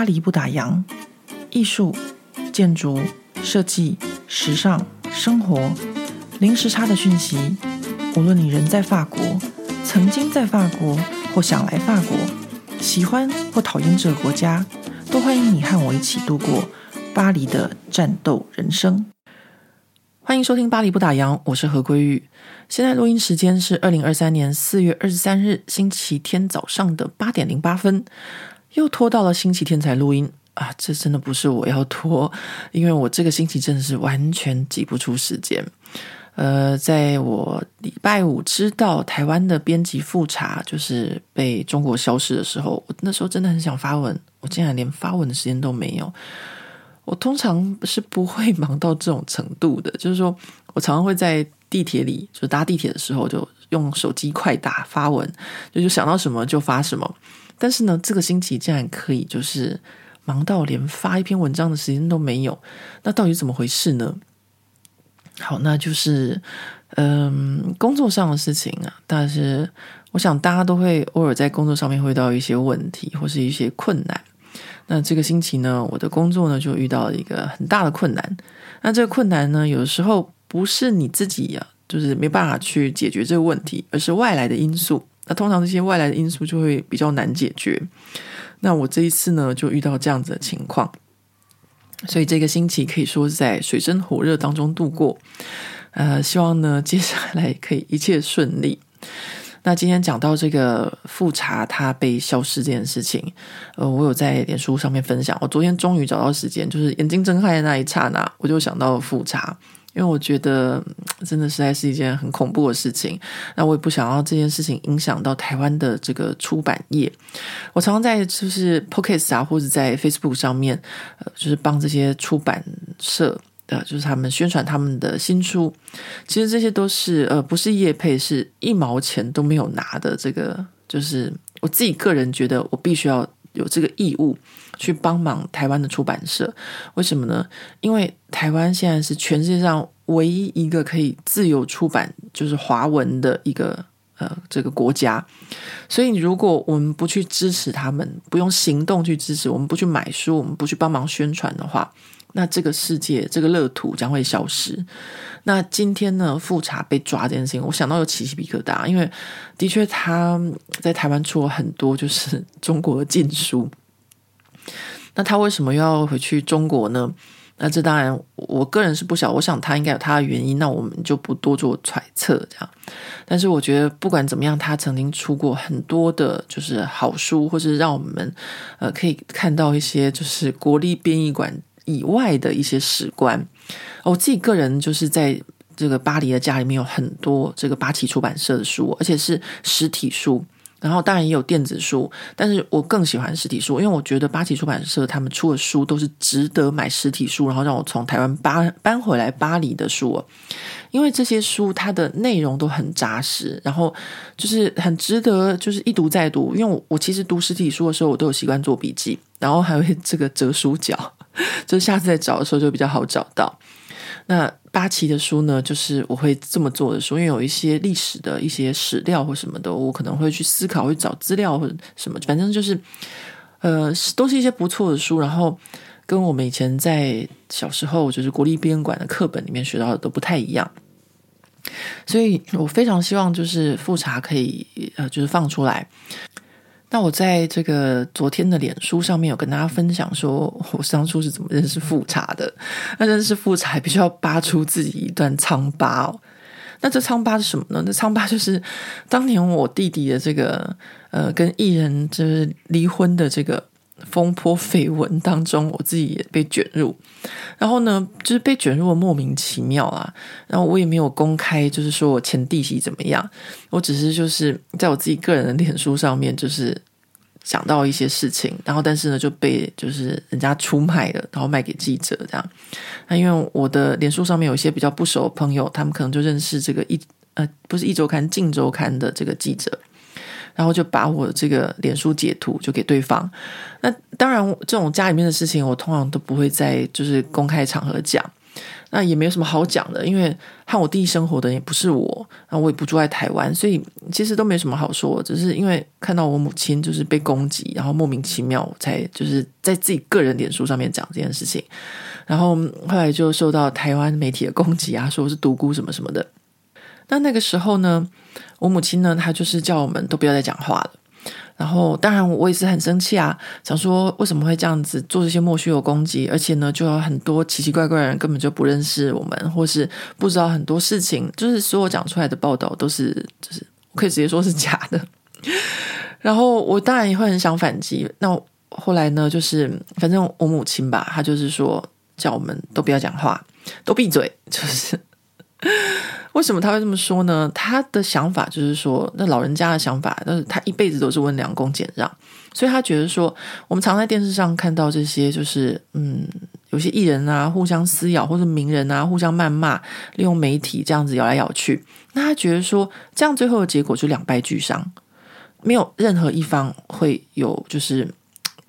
巴黎不打烊，艺术、建筑、设计、时尚、生活，零时差的讯息。无论你人在法国，曾经在法国，或想来法国，喜欢或讨厌这个国家，都欢迎你和我一起度过巴黎的战斗人生。欢迎收听《巴黎不打烊》，我是何桂玉。现在录音时间是二零二三年四月二十三日星期天早上的八点零八分。又拖到了星期天才录音啊！这真的不是我要拖，因为我这个星期真的是完全挤不出时间。呃，在我礼拜五知道台湾的编辑复查就是被中国消失的时候，我那时候真的很想发文，我竟然连发文的时间都没有。我通常是不会忙到这种程度的，就是说我常常会在地铁里，就搭地铁的时候，就用手机快打发文，就就想到什么就发什么。但是呢，这个星期竟然可以就是忙到连发一篇文章的时间都没有，那到底怎么回事呢？好，那就是嗯，工作上的事情啊。但是我想大家都会偶尔在工作上面会遇到一些问题或是一些困难。那这个星期呢，我的工作呢就遇到了一个很大的困难。那这个困难呢，有的时候不是你自己呀、啊，就是没办法去解决这个问题，而是外来的因素。那通常这些外来的因素就会比较难解决。那我这一次呢，就遇到这样子的情况，所以这个星期可以说是在水深火热当中度过。呃，希望呢接下来可以一切顺利。那今天讲到这个复查它被消失这件事情，呃，我有在脸书上面分享。我昨天终于找到时间，就是眼睛睁开的那一刹那，我就想到了富察。因为我觉得真的实在是一件很恐怖的事情，那我也不想要这件事情影响到台湾的这个出版业。我常常在就是 Podcast 啊，或者在 Facebook 上面，呃，就是帮这些出版社的，就是他们宣传他们的新书。其实这些都是呃，不是业配，是一毛钱都没有拿的。这个就是我自己个人觉得，我必须要有这个义务。去帮忙台湾的出版社，为什么呢？因为台湾现在是全世界上唯一一个可以自由出版就是华文的一个呃这个国家，所以如果我们不去支持他们，不用行动去支持，我们不去买书，我们不去帮忙宣传的话，那这个世界这个乐土将会消失。那今天呢，复查被抓这件事情，我想到有奇奇比克大，因为的确他在台湾出了很多就是中国的禁书。那他为什么又要回去中国呢？那这当然，我个人是不晓，我想他应该有他的原因。那我们就不多做揣测，这样。但是我觉得不管怎么样，他曾经出过很多的，就是好书，或是让我们呃可以看到一些，就是国立编译馆以外的一些史观。我自己个人就是在这个巴黎的家里面有很多这个八旗出版社的书，而且是实体书。然后当然也有电子书，但是我更喜欢实体书，因为我觉得八旗出版社他们出的书都是值得买实体书，然后让我从台湾搬搬回来巴黎的书，因为这些书它的内容都很扎实，然后就是很值得就是一读再读。因为我我其实读实体书的时候，我都有习惯做笔记，然后还会这个折书角，就下次再找的时候就比较好找到。那八旗的书呢，就是我会这么做的书，因为有一些历史的一些史料或什么的，我可能会去思考，会找资料或者什么，反正就是，呃，都是一些不错的书。然后跟我们以前在小时候就是国立编馆的课本里面学到的都不太一样，所以我非常希望就是复查可以呃，就是放出来。那我在这个昨天的脸书上面有跟大家分享说，我当初是怎么认识富察的。那认识富察必须要扒出自己一段疮疤哦。那这疮疤是什么呢？那疮疤就是当年我弟弟的这个呃跟艺人就是离婚的这个。风波绯闻当中，我自己也被卷入，然后呢，就是被卷入莫名其妙啊。然后我也没有公开，就是说我前弟媳怎么样，我只是就是在我自己个人的脸书上面，就是讲到一些事情，然后但是呢就被就是人家出卖了，然后卖给记者这样。那因为我的脸书上面有一些比较不熟的朋友，他们可能就认识这个一呃不是一周刊，镜周刊的这个记者。然后就把我的这个脸书截图就给对方。那当然，这种家里面的事情我通常都不会在就是公开场合讲。那也没有什么好讲的，因为和我弟生活的也不是我，然后我也不住在台湾，所以其实都没什么好说。只是因为看到我母亲就是被攻击，然后莫名其妙才就是在自己个人脸书上面讲这件事情，然后后来就受到台湾媒体的攻击啊，说我是独孤什么什么的。那那个时候呢，我母亲呢，她就是叫我们都不要再讲话了。然后，当然我也是很生气啊，想说为什么会这样子做这些莫须有攻击，而且呢，就有很多奇奇怪怪的人根本就不认识我们，或是不知道很多事情，就是所有讲出来的报道都是，就是可以直接说是假的。然后我当然也会很想反击。那后来呢，就是反正我母亲吧，她就是说叫我们都不要讲话，都闭嘴，就是。为什么他会这么说呢？他的想法就是说，那老人家的想法，但是他一辈子都是温良恭俭让，所以他觉得说，我们常在电视上看到这些，就是嗯，有些艺人啊互相撕咬，或者名人啊互相谩骂，利用媒体这样子咬来咬去，那他觉得说，这样最后的结果就两败俱伤，没有任何一方会有就是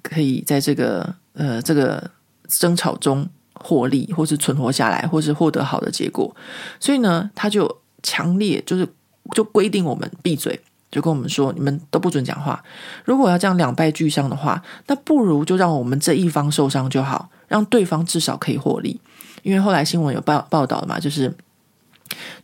可以在这个呃这个争吵中。获利，或是存活下来，或是获得好的结果，所以呢，他就强烈就是就规定我们闭嘴，就跟我们说，你们都不准讲话。如果要这样两败俱伤的话，那不如就让我们这一方受伤就好，让对方至少可以获利。因为后来新闻有报报道嘛，就是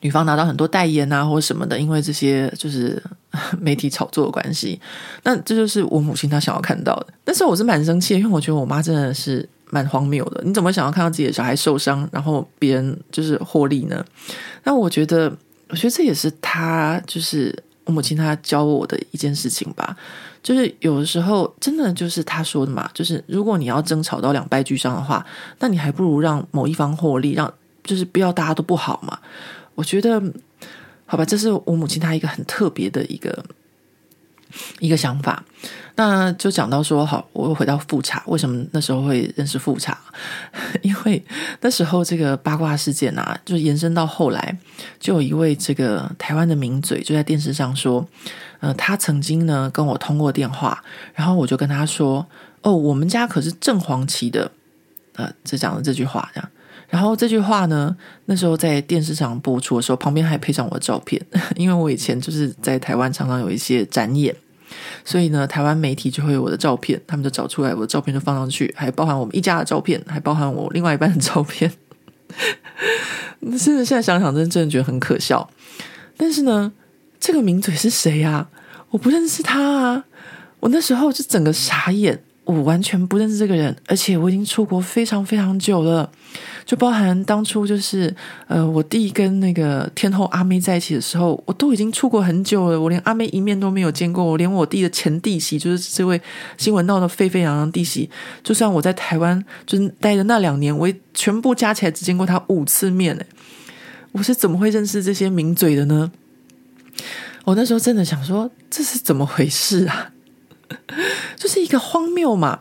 女方拿到很多代言啊，或什么的，因为这些就是 媒体炒作的关系。那这就是我母亲她想要看到的。但是我是蛮生气，因为我觉得我妈真的是。蛮荒谬的，你怎么想要看到自己的小孩受伤，然后别人就是获利呢？那我觉得，我觉得这也是他，就是我母亲她教我的一件事情吧。就是有的时候，真的就是他说的嘛，就是如果你要争吵到两败俱伤的话，那你还不如让某一方获利，让就是不要大家都不好嘛。我觉得，好吧，这是我母亲她一个很特别的一个。一个想法，那就讲到说，好，我回到富察，为什么那时候会认识富察？因为那时候这个八卦事件啊，就延伸到后来，就有一位这个台湾的名嘴就在电视上说，呃，他曾经呢跟我通过电话，然后我就跟他说，哦，我们家可是正黄旗的，呃，就讲了这句话这样。然后这句话呢，那时候在电视上播出的时候，旁边还配上我的照片，因为我以前就是在台湾常常有一些展演，所以呢，台湾媒体就会有我的照片，他们就找出来我的照片就放上去，还包含我们一家的照片，还包含我另外一半的照片。甚 至现在想想，真的真的觉得很可笑。但是呢，这个名嘴是谁啊？我不认识他啊！我那时候就整个傻眼。我完全不认识这个人，而且我已经出国非常非常久了，就包含当初就是呃，我弟跟那个天后阿妹在一起的时候，我都已经出国很久了，我连阿妹一面都没有见过，我连我弟的前弟媳，就是这位新闻闹得沸沸扬扬弟媳，就算我在台湾就是待的那两年，我也全部加起来只见过他五次面，诶，我是怎么会认识这些名嘴的呢？我那时候真的想说，这是怎么回事啊？就是一个荒谬嘛，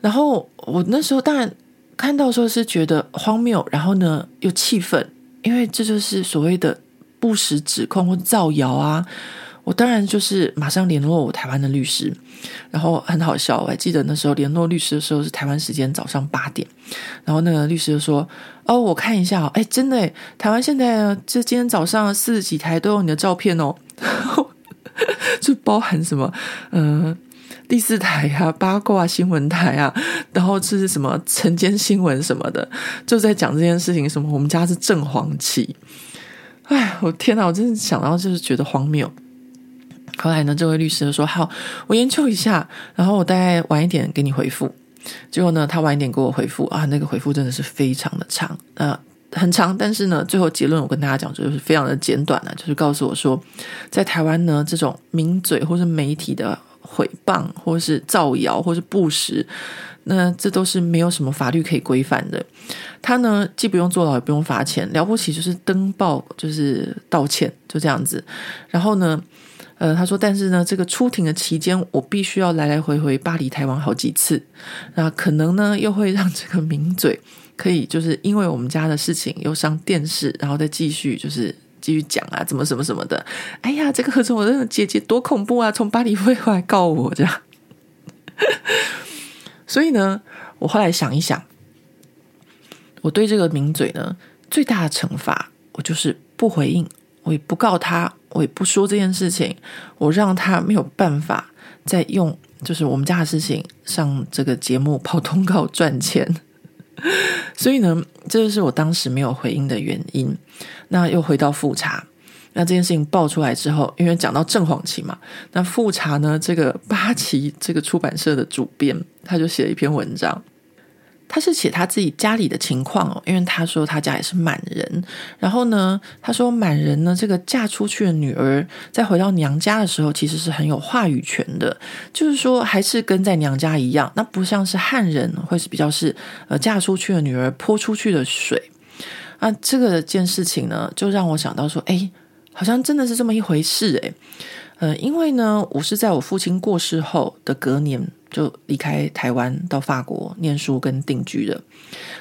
然后我那时候当然看到时候是觉得荒谬，然后呢又气愤，因为这就是所谓的不实指控或造谣啊。我当然就是马上联络我台湾的律师，然后很好笑，我还记得那时候联络律师的时候是台湾时间早上八点，然后那个律师就说：“哦，我看一下，哎，真的，台湾现在这今天早上四十几台都有你的照片哦，就包含什么，嗯、”第四台啊，八卦新闻台啊，然后这是什么晨间新闻什么的，就在讲这件事情。什么我们家是正黄旗，哎，我天哪，我真的想到就是觉得荒谬。后来呢，这位律师就说：“好，我研究一下，然后我大概晚一点给你回复。”结果呢，他晚一点给我回复啊，那个回复真的是非常的长，呃，很长，但是呢，最后结论我跟大家讲就是非常的简短了，就是告诉我说，在台湾呢，这种名嘴或是媒体的。诽谤，或是造谣，或是不实，那这都是没有什么法律可以规范的。他呢，既不用坐牢，也不用罚钱，了不起就是登报，就是道歉，就这样子。然后呢，呃，他说，但是呢，这个出庭的期间，我必须要来来回回巴黎、台湾好几次，那可能呢，又会让这个名嘴可以就是因为我们家的事情又上电视，然后再继续就是。继续讲啊，怎么什么什么的？哎呀，这个何止我的姐姐多恐怖啊！从巴黎飞回来告我这样。所以呢，我后来想一想，我对这个名嘴呢，最大的惩罚，我就是不回应，我也不告他，我也不说这件事情，我让他没有办法再用就是我们家的事情上这个节目跑通告赚钱。所以呢，这就是我当时没有回应的原因。那又回到复查，那这件事情爆出来之后，因为讲到正黄旗嘛，那复查呢，这个八旗这个出版社的主编，他就写了一篇文章。他是写他自己家里的情况哦，因为他说他家也是满人，然后呢，他说满人呢，这个嫁出去的女儿在回到娘家的时候，其实是很有话语权的，就是说还是跟在娘家一样，那不像是汉人，会是比较是呃嫁出去的女儿泼出去的水。啊，这个件事情呢，就让我想到说，哎，好像真的是这么一回事诶，呃，因为呢，我是在我父亲过世后的隔年。就离开台湾到法国念书跟定居的。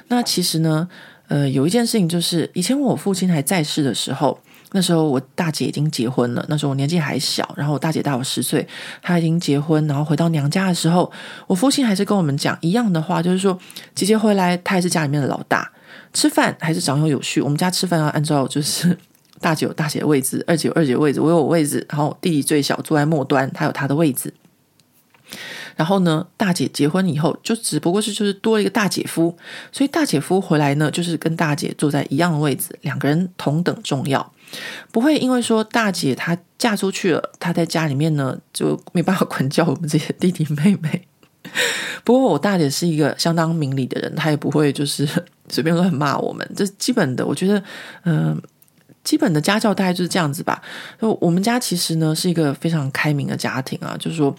那其实呢，呃，有一件事情就是，以前我父亲还在世的时候，那时候我大姐已经结婚了，那时候我年纪还小，然后我大姐大我十岁，她已经结婚，然后回到娘家的时候，我父亲还是跟我们讲一样的话，就是说姐姐回来，她还是家里面的老大，吃饭还是长幼有序，我们家吃饭要按照就是大姐有大姐的位置，二姐有二姐的位置，我有我位置，然后弟弟最小坐在末端，他有他的位置。然后呢，大姐结婚以后，就只不过是就是多了一个大姐夫，所以大姐夫回来呢，就是跟大姐坐在一样的位置，两个人同等重要，不会因为说大姐她嫁出去了，她在家里面呢就没办法管教我们这些弟弟妹妹。不过我大姐是一个相当明理的人，她也不会就是 随便乱骂我们，这基本的，我觉得，嗯、基本的家教大概就是这样子吧。就我们家其实呢是一个非常开明的家庭啊，就是说，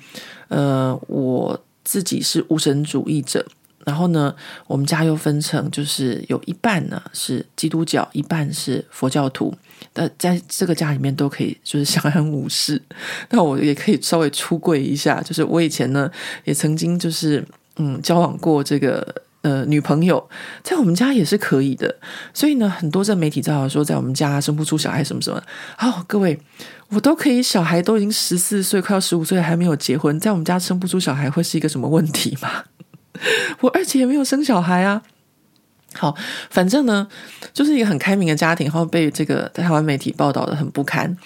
呃，我自己是无神主义者，然后呢，我们家又分成就是有一半呢是基督教，一半是佛教徒。那在这个家里面都可以就是相安无事。那我也可以稍微出柜一下，就是我以前呢也曾经就是嗯交往过这个。呃，女朋友在我们家也是可以的，所以呢，很多这媒体造谣说在我们家生不出小孩什么什么。好，各位，我都可以，小孩都已经十四岁，快要十五岁，还没有结婚，在我们家生不出小孩会是一个什么问题吗？我二姐也没有生小孩啊。好，反正呢，就是一个很开明的家庭，然后被这个台湾媒体报道得很不堪。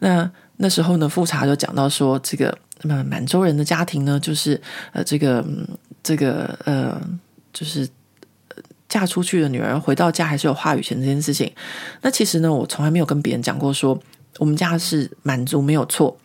那那时候呢，复查就讲到说，这个满满洲人的家庭呢，就是呃，这个这个呃。就是嫁出去的女儿回到家还是有话语权这件事情，那其实呢，我从来没有跟别人讲过说我们家是满族没有错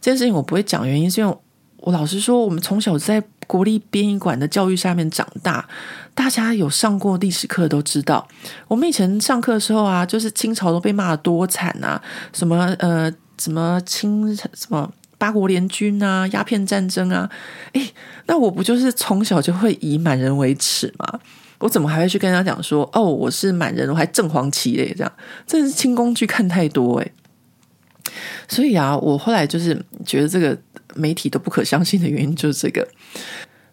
这件事情，我不会讲原因是因为我老实说，我们从小在国立编译馆的教育下面长大，大家有上过历史课都知道，我们以前上课的时候啊，就是清朝都被骂得多惨啊，什么呃什么清什么。八国联军啊，鸦片战争啊，诶，那我不就是从小就会以满人为耻吗？我怎么还会去跟他讲说，哦，我是满人，我还正黄旗嘞？这样真是清宫剧看太多诶。所以啊，我后来就是觉得这个媒体都不可相信的原因就是这个，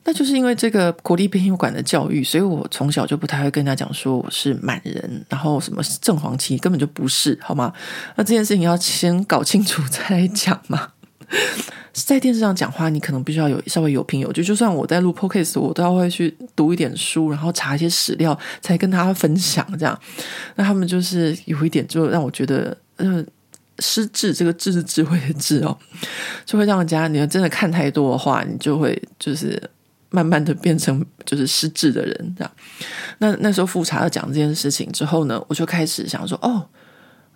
那就是因为这个国立编译馆的教育，所以我从小就不太会跟他讲说我是满人，然后什么正黄旗根本就不是，好吗？那这件事情要先搞清楚再来讲嘛。在电视上讲话，你可能必须要有稍微有凭有据。就算我在录 Podcast，我都要会去读一点书，然后查一些史料，才跟大家分享。这样，那他们就是有一点，就让我觉得，呃，失智。这个智是智慧的智哦，就会让人家，你要真的看太多的话，你就会就是慢慢的变成就是失智的人。这样，那那时候复查要讲这件事情之后呢，我就开始想说，哦。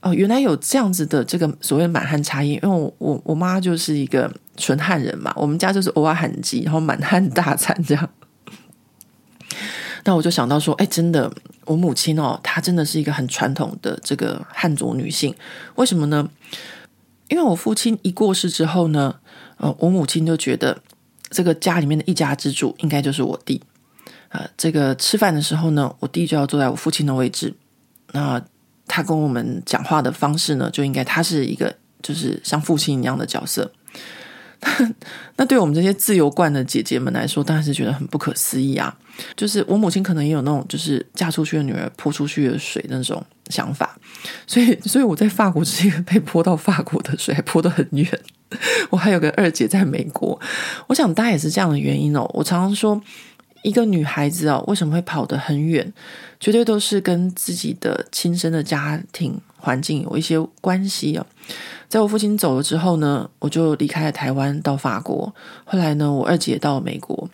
哦，原来有这样子的这个所谓满汉差异，因为我我我妈就是一个纯汉人嘛，我们家就是偶尔罕吉，然后满汉大餐这样。那我就想到说，哎，真的，我母亲哦，她真的是一个很传统的这个汉族女性。为什么呢？因为我父亲一过世之后呢，呃，我母亲就觉得这个家里面的一家之主应该就是我弟。呃，这个吃饭的时候呢，我弟就要坐在我父亲的位置。那他跟我们讲话的方式呢，就应该他是一个就是像父亲一样的角色。那 那对我们这些自由惯的姐姐们来说，当然是觉得很不可思议啊！就是我母亲可能也有那种就是嫁出去的女儿泼出去的水那种想法，所以，所以我在法国是一个被泼到法国的水，还泼得很远。我还有个二姐在美国，我想大概也是这样的原因哦。我常常说。一个女孩子哦，为什么会跑得很远？绝对都是跟自己的亲生的家庭环境有一些关系哦。在我父亲走了之后呢，我就离开了台湾到法国。后来呢，我二姐到美国。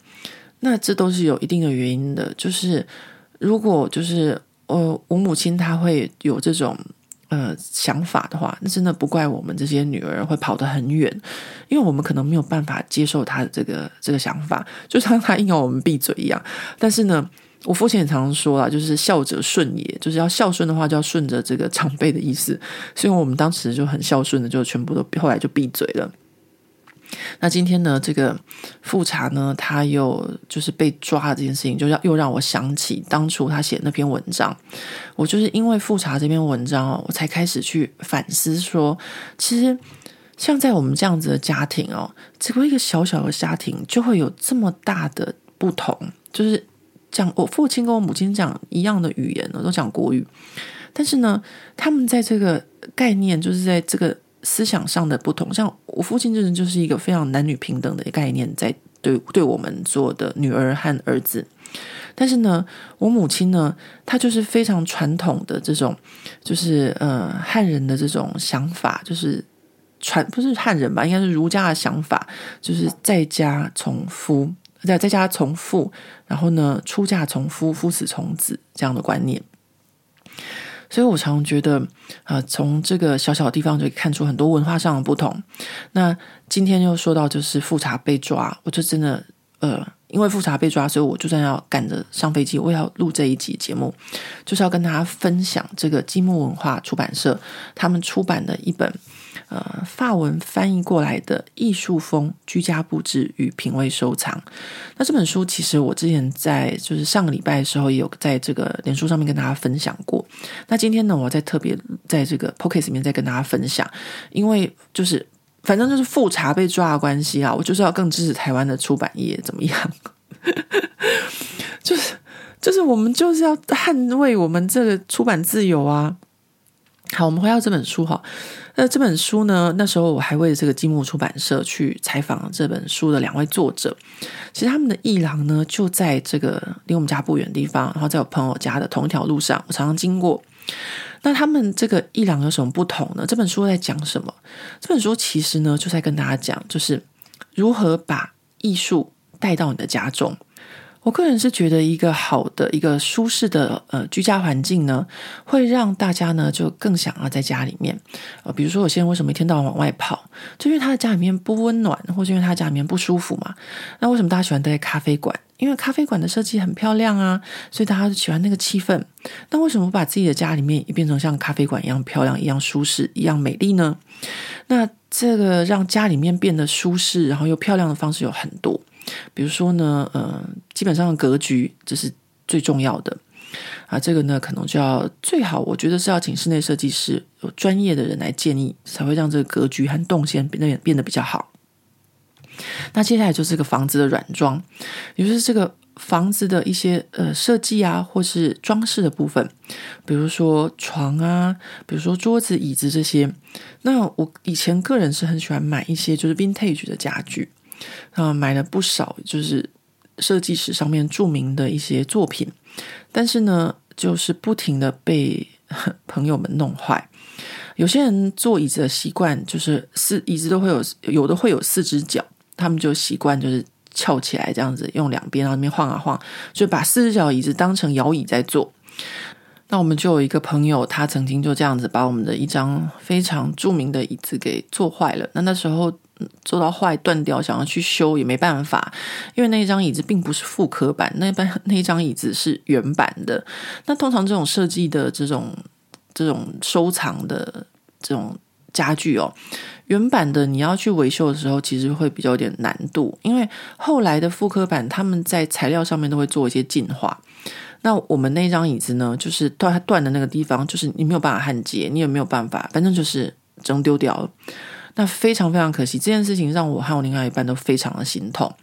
那这都是有一定的原因的。就是如果就是呃，我母亲她会有这种呃想法的话，那真的不怪我们这些女儿会跑得很远，因为我们可能没有办法接受她的这个这个想法，就像她硬要我们闭嘴一样。但是呢。我父亲也常常说啦，就是孝者顺也，就是要孝顺的话，就要顺着这个长辈的意思。所以，我们当时就很孝顺的，就全部都后来就闭嘴了。那今天呢，这个复查呢，他又就是被抓的这件事情，就让又让我想起当初他写那篇文章。我就是因为复查这篇文章哦，我才开始去反思说，其实像在我们这样子的家庭哦，只不过一个小小的家庭，就会有这么大的不同，就是。讲我父亲跟我母亲讲一样的语言呢，都讲国语，但是呢，他们在这个概念，就是在这个思想上的不同。像我父亲这人就是一个非常男女平等的概念，在对对我们做的女儿和儿子，但是呢，我母亲呢，她就是非常传统的这种，就是呃汉人的这种想法，就是传不是汉人吧，应该是儒家的想法，就是在家从夫。在在家从父，然后呢，出嫁从夫，夫死从子这样的观念，所以我常觉得，呃，从这个小小的地方就可以看出很多文化上的不同。那今天又说到就是复查被抓，我就真的，呃，因为复查被抓，所以我就算要赶着上飞机，我也要录这一集节目，就是要跟大家分享这个积木文化出版社他们出版的一本。呃，法文翻译过来的艺术风居家布置与品味收藏。那这本书其实我之前在就是上个礼拜的时候也有在这个脸书上面跟大家分享过。那今天呢，我再特别在这个 Podcast 里面再跟大家分享，因为就是反正就是复查被抓的关系啊，我就是要更支持台湾的出版业怎么样？就是就是我们就是要捍卫我们这个出版自由啊。好，我们回到这本书哈。那这本书呢，那时候我还为了这个积木出版社去采访这本书的两位作者。其实他们的艺廊呢，就在这个离我们家不远的地方，然后在我朋友家的同一条路上，我常常经过。那他们这个艺廊有什么不同呢？这本书在讲什么？这本书其实呢，就在跟大家讲，就是如何把艺术带到你的家中。我个人是觉得，一个好的、一个舒适的呃居家环境呢，会让大家呢就更想要在家里面。呃，比如说有些人为什么一天到晚往外跑，就因为他的家里面不温暖，或者因为他家里面不舒服嘛。那为什么大家喜欢待在咖啡馆？因为咖啡馆的设计很漂亮啊，所以大家就喜欢那个气氛。那为什么不把自己的家里面也变成像咖啡馆一样漂亮、一样舒适、一样美丽呢？那这个让家里面变得舒适，然后又漂亮的方式有很多。比如说呢，呃，基本上的格局这是最重要的啊。这个呢，可能就要最好，我觉得是要请室内设计师有专业的人来建议，才会让这个格局和动线变得变得比较好。那接下来就是这个房子的软装，也就是这个房子的一些呃设计啊，或是装饰的部分，比如说床啊，比如说桌子、椅子这些。那我以前个人是很喜欢买一些就是 vintage 的家具。啊，买了不少，就是设计史上面著名的一些作品，但是呢，就是不停的被 朋友们弄坏。有些人坐椅子的习惯就是四椅子都会有，有的会有四只脚，他们就习惯就是翘起来这样子，用两边然后那边晃啊晃，就把四只脚椅子当成摇椅在坐。那我们就有一个朋友，他曾经就这样子把我们的一张非常著名的椅子给坐坏了。那那时候。做到坏断掉，想要去修也没办法，因为那一张椅子并不是复刻版，那般那一张椅子是原版的。那通常这种设计的这种这种收藏的这种家具哦，原版的你要去维修的时候，其实会比较有点难度，因为后来的复刻版他们在材料上面都会做一些进化。那我们那张椅子呢，就是断断的那个地方，就是你没有办法焊接，你也没有办法，反正就是整丢掉了。那非常非常可惜，这件事情让我和我另外一半都非常的心痛。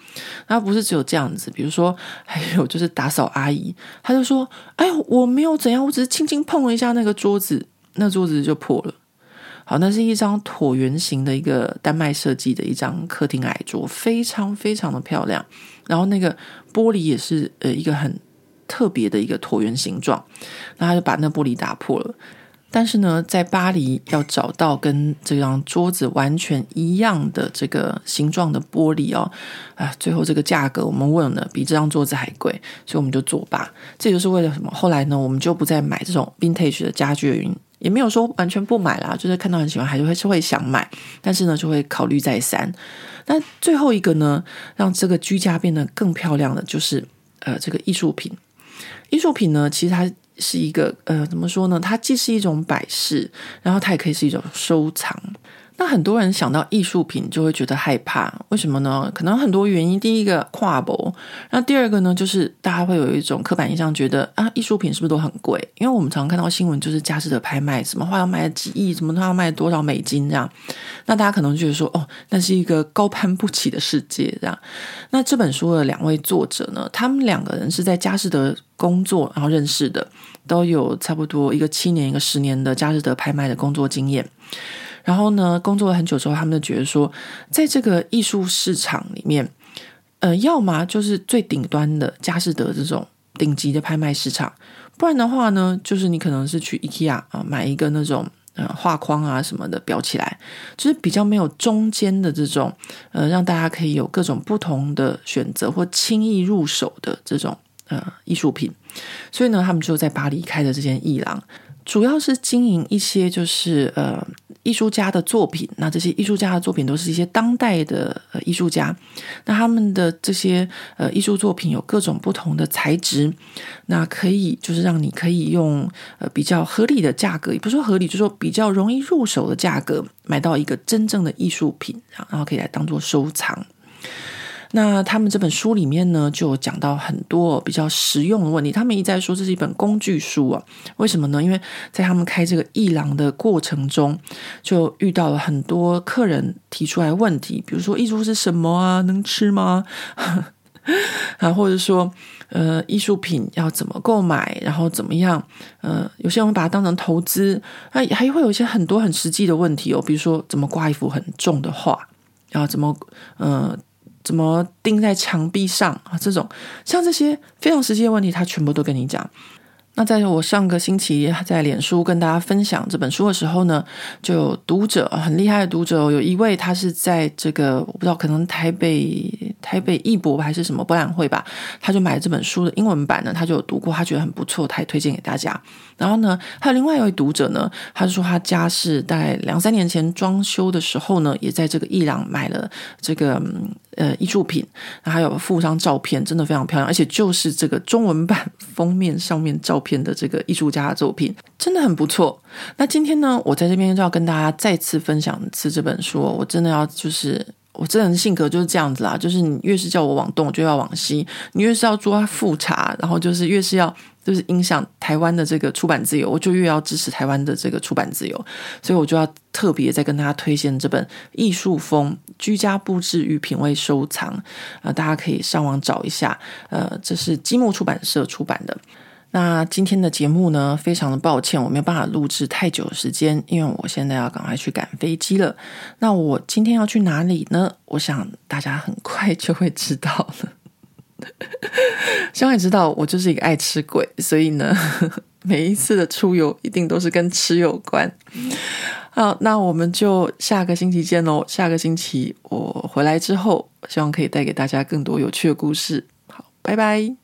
那不是只有这样子，比如说还有就是打扫阿姨，她就说：“哎呦，我没有怎样，我只是轻轻碰了一下那个桌子，那桌子就破了。”好，那是一张椭圆形的一个丹麦设计的一张客厅矮桌，非常非常的漂亮。然后那个玻璃也是呃一个很特别的一个椭圆形状，那他就把那玻璃打破了。但是呢，在巴黎要找到跟这张桌子完全一样的这个形状的玻璃哦，啊，最后这个价格我们问了，比这张桌子还贵，所以我们就作罢。这就是为了什么？后来呢，我们就不再买这种 vintage 的家具云，也没有说完全不买啦，就是看到很喜欢，还是会是会想买，但是呢，就会考虑再三。那最后一个呢，让这个居家变得更漂亮的，就是呃，这个艺术品。艺术品呢，其实它。是一个呃，怎么说呢？它既是一种摆饰，然后它也可以是一种收藏。那很多人想到艺术品就会觉得害怕，为什么呢？可能很多原因。第一个跨博，那第二个呢，就是大家会有一种刻板印象，觉得啊，艺术品是不是都很贵？因为我们常看到新闻，就是佳士得拍卖，什么画要卖几亿，什么都要卖多少美金这样。那大家可能觉得说，哦，那是一个高攀不起的世界这样。那这本书的两位作者呢，他们两个人是在佳士得工作，然后认识的，都有差不多一个七年、一个十年的佳士得拍卖的工作经验。然后呢，工作了很久之后，他们就觉得说，在这个艺术市场里面，呃，要么就是最顶端的佳士得这种顶级的拍卖市场，不然的话呢，就是你可能是去 IKEA 啊买一个那种呃画框啊什么的裱起来，就是比较没有中间的这种呃，让大家可以有各种不同的选择或轻易入手的这种呃艺术品。所以呢，他们就在巴黎开的这间艺廊，主要是经营一些就是呃。艺术家的作品，那这些艺术家的作品都是一些当代的呃艺术家，那他们的这些呃艺术作品有各种不同的材质，那可以就是让你可以用呃比较合理的价格，也不是说合理，就是说比较容易入手的价格买到一个真正的艺术品，然后可以来当做收藏。那他们这本书里面呢，就讲到很多比较实用的问题。他们一再说这是一本工具书啊，为什么呢？因为在他们开这个艺廊的过程中，就遇到了很多客人提出来问题，比如说艺术是什么啊？能吃吗？啊，或者说呃，艺术品要怎么购买？然后怎么样？呃，有些人会把它当成投资，那还会有一些很多很实际的问题哦，比如说怎么挂一幅很重的画，然后怎么呃。怎么钉在墙壁上啊？这种像这些非常实际的问题，他全部都跟你讲。那在我上个星期在脸书跟大家分享这本书的时候呢，就有读者很厉害的读者，有一位他是在这个我不知道可能台北台北艺博还是什么博览会吧，他就买了这本书的英文版呢，他就有读过，他觉得很不错，他也推荐给大家。然后呢，还有另外一位读者呢，他就说他家是在两三年前装修的时候呢，也在这个伊朗买了这个呃艺术品，然后还有附上照片，真的非常漂亮，而且就是这个中文版封面上面照片。片的这个艺术家的作品真的很不错。那今天呢，我在这边就要跟大家再次分享一次这本书。我真的要就是，我这人性格就是这样子啦，就是你越是叫我往东，我就要往西；你越是要做复查，然后就是越是要就是影响台湾的这个出版自由，我就越要支持台湾的这个出版自由。所以我就要特别再跟大家推荐这本《艺术风：居家布置与品味收藏》啊、呃，大家可以上网找一下。呃，这是积木出版社出版的。那今天的节目呢，非常的抱歉，我没有办法录制太久的时间，因为我现在要赶快去赶飞机了。那我今天要去哪里呢？我想大家很快就会知道了。希望你知道，我就是一个爱吃鬼，所以呢，每一次的出游一定都是跟吃有关。好，那我们就下个星期见喽。下个星期我回来之后，希望可以带给大家更多有趣的故事。好，拜拜。